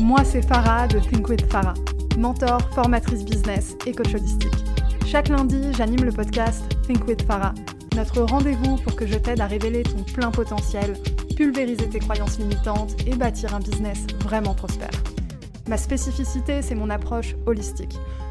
Moi, c'est Farah de Think with Farah, mentor, formatrice business et coach holistique. Chaque lundi, j'anime le podcast Think with Farah, notre rendez-vous pour que je t'aide à révéler ton plein potentiel, pulvériser tes croyances limitantes et bâtir un business vraiment prospère. Ma spécificité, c'est mon approche holistique.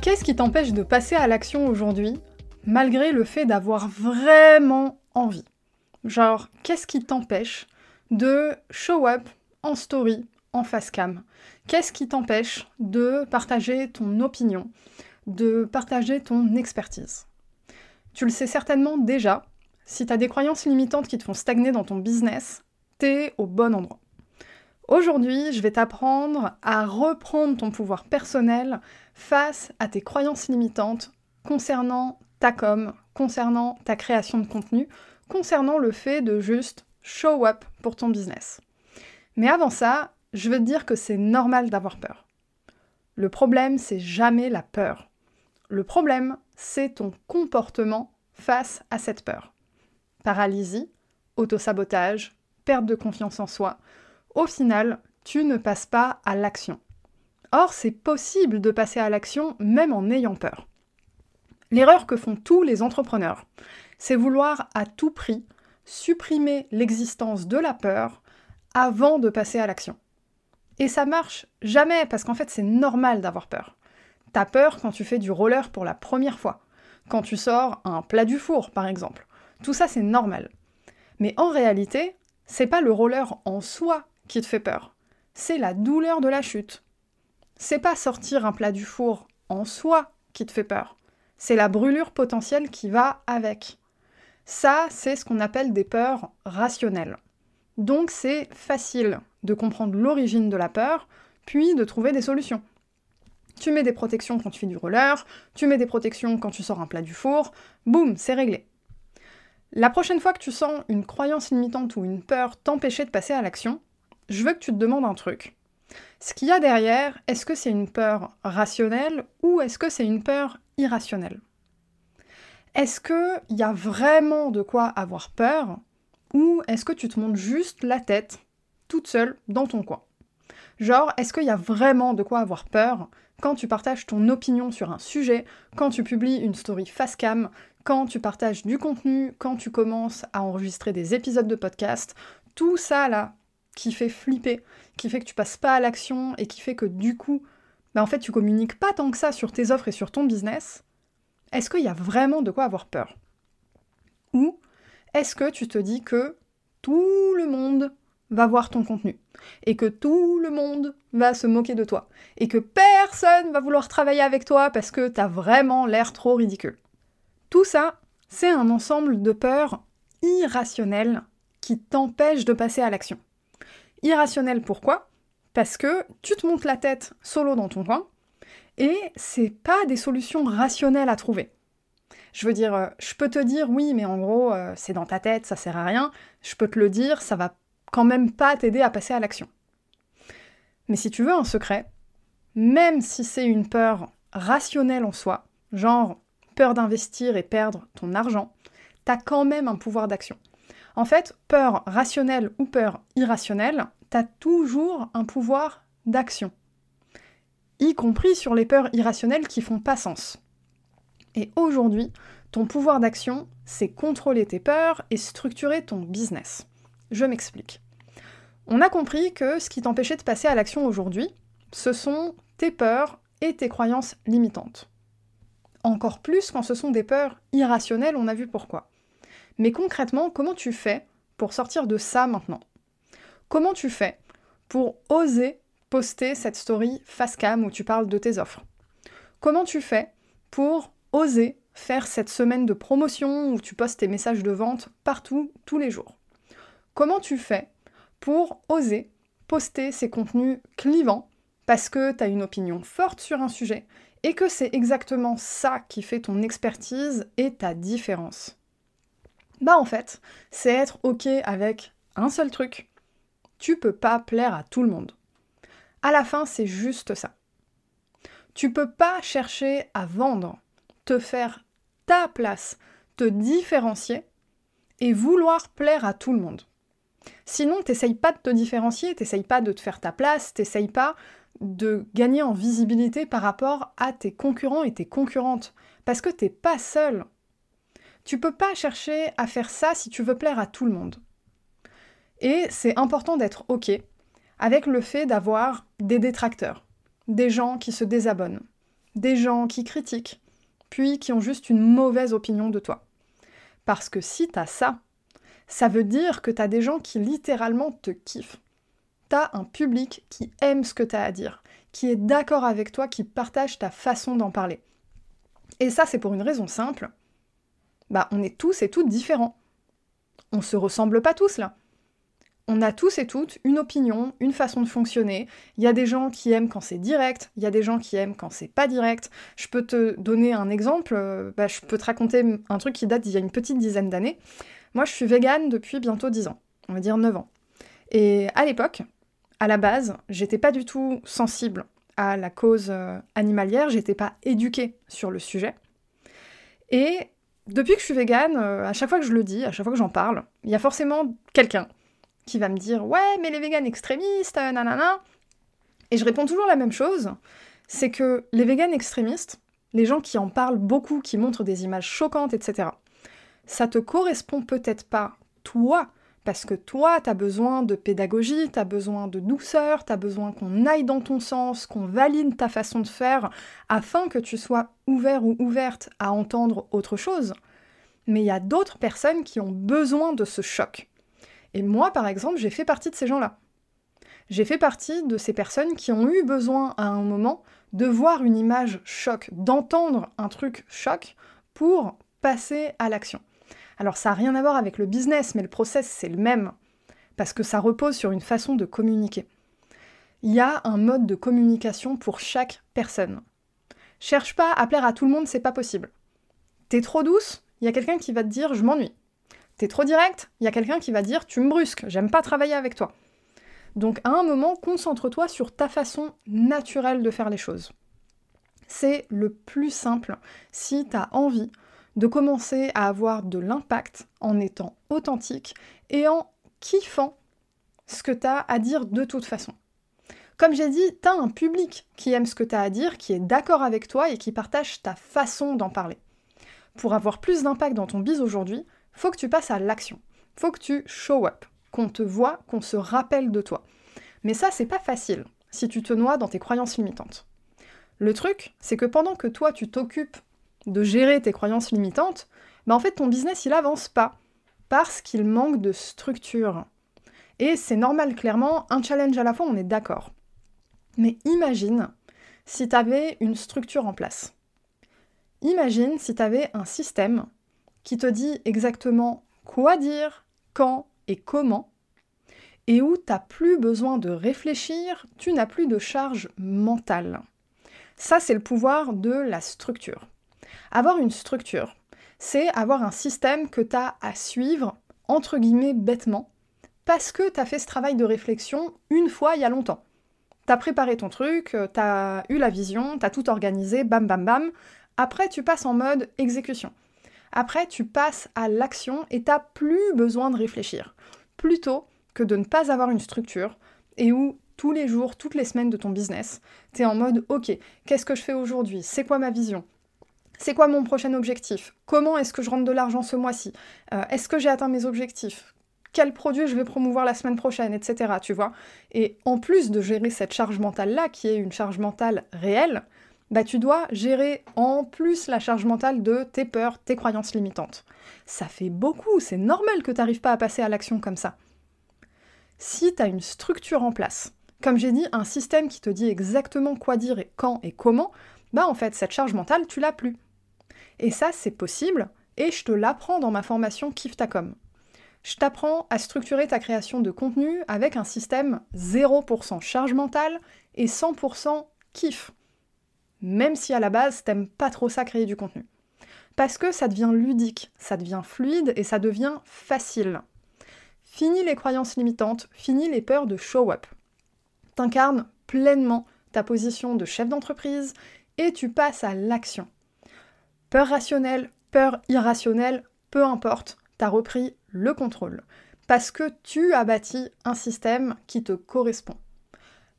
Qu'est-ce qui t'empêche de passer à l'action aujourd'hui, malgré le fait d'avoir vraiment envie? Genre, qu'est-ce qui t'empêche de show up en story, en face cam? Qu'est-ce qui t'empêche de partager ton opinion, de partager ton expertise? Tu le sais certainement déjà, si tu as des croyances limitantes qui te font stagner dans ton business, t'es au bon endroit. Aujourd'hui, je vais t'apprendre à reprendre ton pouvoir personnel face à tes croyances limitantes concernant ta com, concernant ta création de contenu, concernant le fait de juste show up pour ton business. Mais avant ça, je veux te dire que c'est normal d'avoir peur. Le problème, c'est jamais la peur. Le problème, c'est ton comportement face à cette peur. Paralysie, autosabotage, perte de confiance en soi, au final, tu ne passes pas à l'action. Or, c'est possible de passer à l'action même en ayant peur. L'erreur que font tous les entrepreneurs, c'est vouloir à tout prix supprimer l'existence de la peur avant de passer à l'action. Et ça marche jamais parce qu'en fait c'est normal d'avoir peur. T'as peur quand tu fais du roller pour la première fois, quand tu sors un plat du four par exemple. Tout ça c'est normal. Mais en réalité, c'est pas le roller en soi qui te fait peur. C'est la douleur de la chute. C'est pas sortir un plat du four en soi qui te fait peur. C'est la brûlure potentielle qui va avec. Ça, c'est ce qu'on appelle des peurs rationnelles. Donc c'est facile de comprendre l'origine de la peur, puis de trouver des solutions. Tu mets des protections quand tu fais du roller, tu mets des protections quand tu sors un plat du four, boum, c'est réglé. La prochaine fois que tu sens une croyance limitante ou une peur t'empêcher de passer à l'action, je veux que tu te demandes un truc. Ce qu'il y a derrière, est-ce que c'est une peur rationnelle ou est-ce que c'est une peur irrationnelle? Est-ce qu'il y a vraiment de quoi avoir peur ou est-ce que tu te montes juste la tête toute seule dans ton coin? Genre, est-ce qu'il y a vraiment de quoi avoir peur quand tu partages ton opinion sur un sujet, quand tu publies une story face cam, quand tu partages du contenu, quand tu commences à enregistrer des épisodes de podcast, tout ça là, qui fait flipper, qui fait que tu passes pas à l'action et qui fait que du coup, bah en fait, tu communiques pas tant que ça sur tes offres et sur ton business, est-ce qu'il y a vraiment de quoi avoir peur? Ou est-ce que tu te dis que tout le monde va voir ton contenu et que tout le monde va se moquer de toi et que personne va vouloir travailler avec toi parce que t'as vraiment l'air trop ridicule? Tout ça, c'est un ensemble de peurs irrationnelles qui t'empêchent de passer à l'action. Irrationnel pourquoi? Parce que tu te montes la tête solo dans ton coin et c'est pas des solutions rationnelles à trouver. Je veux dire, euh, je peux te dire oui, mais en gros, euh, c'est dans ta tête, ça sert à rien. Je peux te le dire, ça va quand même pas t'aider à passer à l'action. Mais si tu veux un secret, même si c'est une peur rationnelle en soi, genre peur d'investir et perdre ton argent, t'as quand même un pouvoir d'action. En fait, peur rationnelle ou peur irrationnelle, t'as toujours un pouvoir d'action. Y compris sur les peurs irrationnelles qui font pas sens. Et aujourd'hui, ton pouvoir d'action, c'est contrôler tes peurs et structurer ton business. Je m'explique. On a compris que ce qui t'empêchait de passer à l'action aujourd'hui, ce sont tes peurs et tes croyances limitantes. Encore plus quand ce sont des peurs irrationnelles, on a vu pourquoi. Mais concrètement, comment tu fais pour sortir de ça maintenant? Comment tu fais pour oser poster cette story face cam où tu parles de tes offres? Comment tu fais pour oser faire cette semaine de promotion où tu postes tes messages de vente partout, tous les jours? Comment tu fais pour oser poster ces contenus clivants parce que tu as une opinion forte sur un sujet et que c'est exactement ça qui fait ton expertise et ta différence? Bah en fait, c'est être OK avec un seul truc. Tu peux pas plaire à tout le monde. À la fin, c'est juste ça. Tu peux pas chercher à vendre, te faire ta place, te différencier et vouloir plaire à tout le monde. Sinon, t'essayes pas de te différencier, t'essayes pas de te faire ta place, t'essayes pas de gagner en visibilité par rapport à tes concurrents et tes concurrentes. Parce que t'es pas seul. Tu peux pas chercher à faire ça si tu veux plaire à tout le monde. Et c'est important d'être OK avec le fait d'avoir des détracteurs, des gens qui se désabonnent, des gens qui critiquent, puis qui ont juste une mauvaise opinion de toi. Parce que si t'as ça, ça veut dire que t'as des gens qui littéralement te kiffent. T'as un public qui aime ce que t'as à dire, qui est d'accord avec toi, qui partage ta façon d'en parler. Et ça, c'est pour une raison simple. Bah, on est tous et toutes différents. On se ressemble pas tous là on a tous et toutes une opinion, une façon de fonctionner. Il y a des gens qui aiment quand c'est direct, il y a des gens qui aiment quand c'est pas direct. Je peux te donner un exemple, euh, bah, je peux te raconter un truc qui date d'il y a une petite dizaine d'années. Moi, je suis végane depuis bientôt 10 ans, on va dire 9 ans. Et à l'époque, à la base, j'étais pas du tout sensible à la cause euh, animalière, j'étais pas éduquée sur le sujet. Et depuis que je suis végane, euh, à chaque fois que je le dis, à chaque fois que j'en parle, il y a forcément quelqu'un qui va me dire ouais mais les véganes extrémistes, euh, nanana. Et je réponds toujours la même chose, c'est que les véganes extrémistes, les gens qui en parlent beaucoup, qui montrent des images choquantes, etc., ça te correspond peut-être pas, toi, parce que toi, t'as besoin de pédagogie, t'as besoin de douceur, t'as besoin qu'on aille dans ton sens, qu'on valide ta façon de faire, afin que tu sois ouvert ou ouverte à entendre autre chose. Mais il y a d'autres personnes qui ont besoin de ce choc. Et moi, par exemple, j'ai fait partie de ces gens-là. J'ai fait partie de ces personnes qui ont eu besoin à un moment de voir une image choc, d'entendre un truc choc pour passer à l'action. Alors ça n'a rien à voir avec le business, mais le process c'est le même, parce que ça repose sur une façon de communiquer. Il y a un mode de communication pour chaque personne. Cherche pas à plaire à tout le monde, c'est pas possible. T'es trop douce, il y a quelqu'un qui va te dire je m'ennuie. T'es trop direct, il y a quelqu'un qui va dire tu me brusques, j'aime pas travailler avec toi. Donc à un moment, concentre-toi sur ta façon naturelle de faire les choses. C'est le plus simple si tu as envie de commencer à avoir de l'impact en étant authentique et en kiffant ce que tu as à dire de toute façon. Comme j'ai dit, tu as un public qui aime ce que tu as à dire, qui est d'accord avec toi et qui partage ta façon d'en parler. Pour avoir plus d'impact dans ton biz aujourd'hui, faut que tu passes à l'action. Faut que tu show up, qu'on te voit, qu'on se rappelle de toi. Mais ça, c'est pas facile si tu te noies dans tes croyances limitantes. Le truc, c'est que pendant que toi, tu t'occupes de gérer tes croyances limitantes, bah en fait, ton business, il avance pas parce qu'il manque de structure. Et c'est normal, clairement, un challenge à la fois, on est d'accord. Mais imagine si tu avais une structure en place. Imagine si tu avais un système qui te dit exactement quoi dire, quand et comment, et où tu n'as plus besoin de réfléchir, tu n'as plus de charge mentale. Ça, c'est le pouvoir de la structure. Avoir une structure, c'est avoir un système que tu as à suivre, entre guillemets, bêtement, parce que tu as fait ce travail de réflexion une fois il y a longtemps. Tu as préparé ton truc, tu as eu la vision, tu as tout organisé, bam bam bam. Après, tu passes en mode exécution. Après, tu passes à l'action et t'as plus besoin de réfléchir. Plutôt que de ne pas avoir une structure et où tous les jours, toutes les semaines de ton business, tu es en mode OK, qu'est-ce que je fais aujourd'hui? C'est quoi ma vision? C'est quoi mon prochain objectif? Comment est-ce que je rentre de l'argent ce mois-ci? Euh, Est-ce que j'ai atteint mes objectifs? Quel produit je vais promouvoir la semaine prochaine, etc. Tu vois? Et en plus de gérer cette charge mentale-là, qui est une charge mentale réelle, bah tu dois gérer en plus la charge mentale de tes peurs, tes croyances limitantes. Ça fait beaucoup, c'est normal que tu n'arrives pas à passer à l'action comme ça. Si tu as une structure en place, comme j'ai dit, un système qui te dit exactement quoi dire et quand et comment, bah en fait, cette charge mentale, tu l'as plus. Et ça, c'est possible, et je te l'apprends dans ma formation Kiftacom. Je t'apprends à structurer ta création de contenu avec un système 0% charge mentale et 100% kiff. Même si à la base, t'aimes pas trop ça créer du contenu. Parce que ça devient ludique, ça devient fluide et ça devient facile. Fini les croyances limitantes, fini les peurs de show-up. T'incarnes pleinement ta position de chef d'entreprise et tu passes à l'action. Peur rationnelle, peur irrationnelle, peu importe, t'as repris le contrôle. Parce que tu as bâti un système qui te correspond.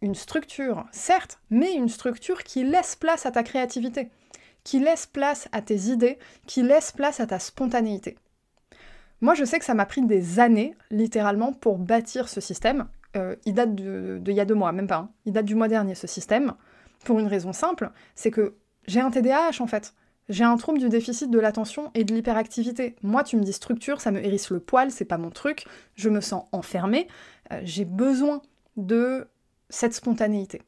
Une structure, certes, mais une structure qui laisse place à ta créativité, qui laisse place à tes idées, qui laisse place à ta spontanéité. Moi, je sais que ça m'a pris des années, littéralement, pour bâtir ce système. Euh, il date de, il y a deux mois, même pas. Hein. Il date du mois dernier, ce système. Pour une raison simple, c'est que j'ai un TDAH, en fait. J'ai un trouble du déficit de l'attention et de l'hyperactivité. Moi, tu me dis structure, ça me hérisse le poil, c'est pas mon truc, je me sens enfermée, euh, j'ai besoin de cette spontanéité.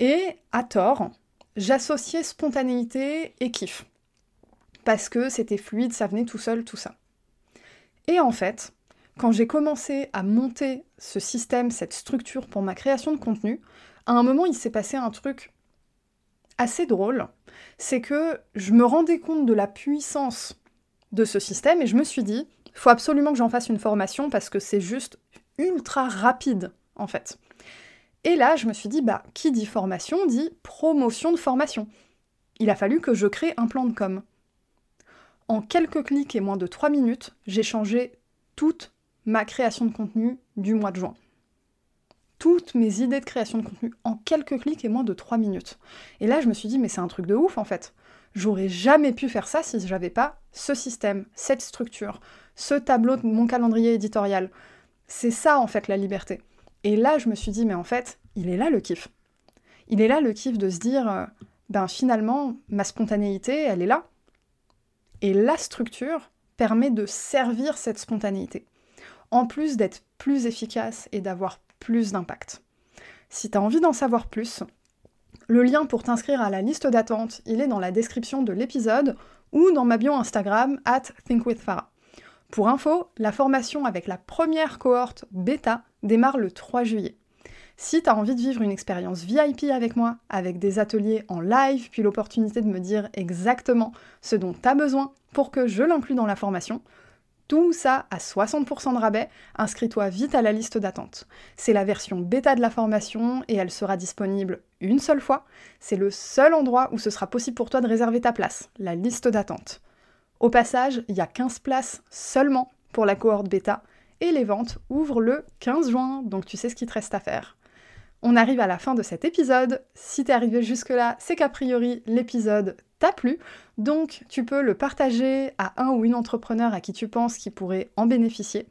Et à tort, j'associais spontanéité et kiff. Parce que c'était fluide, ça venait tout seul, tout ça. Et en fait, quand j'ai commencé à monter ce système, cette structure pour ma création de contenu, à un moment, il s'est passé un truc assez drôle, c'est que je me rendais compte de la puissance de ce système et je me suis dit, faut absolument que j'en fasse une formation parce que c'est juste ultra rapide en fait. Et là, je me suis dit, bah, qui dit formation dit promotion de formation. Il a fallu que je crée un plan de com. En quelques clics et moins de 3 minutes, j'ai changé toute ma création de contenu du mois de juin toutes mes idées de création de contenu en quelques clics et moins de 3 minutes. Et là, je me suis dit, mais c'est un truc de ouf en fait. J'aurais jamais pu faire ça si j'avais pas ce système, cette structure, ce tableau de mon calendrier éditorial. C'est ça en fait la liberté. Et là, je me suis dit, mais en fait, il est là le kiff. Il est là le kiff de se dire, euh, ben finalement, ma spontanéité, elle est là. Et la structure permet de servir cette spontanéité. En plus d'être plus efficace et d'avoir plus d'impact. Si tu as envie d'en savoir plus, le lien pour t'inscrire à la liste d'attente, il est dans la description de l'épisode ou dans ma bio Instagram at thinkwithfarah. Pour info, la formation avec la première cohorte bêta démarre le 3 juillet. Si tu envie de vivre une expérience VIP avec moi, avec des ateliers en live, puis l'opportunité de me dire exactement ce dont tu besoin pour que je l'inclue dans la formation, tout ça à 60% de rabais, inscris-toi vite à la liste d'attente. C'est la version bêta de la formation et elle sera disponible une seule fois. C'est le seul endroit où ce sera possible pour toi de réserver ta place, la liste d'attente. Au passage, il y a 15 places seulement pour la cohorte bêta et les ventes ouvrent le 15 juin, donc tu sais ce qu'il te reste à faire. On arrive à la fin de cet épisode. Si t'es arrivé jusque-là, c'est qu'a priori l'épisode t'a plu. Donc tu peux le partager à un ou une entrepreneur à qui tu penses qui pourrait en bénéficier.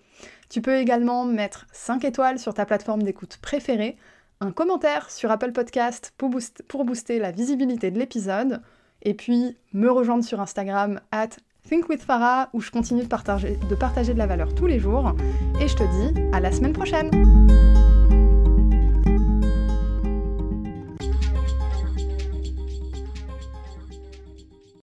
Tu peux également mettre 5 étoiles sur ta plateforme d'écoute préférée, un commentaire sur Apple Podcast pour booster, la visibilité de l'épisode, et puis me rejoindre sur Instagram at thinkwithfarah où je continue de partager de la valeur tous les jours. Et je te dis à la semaine prochaine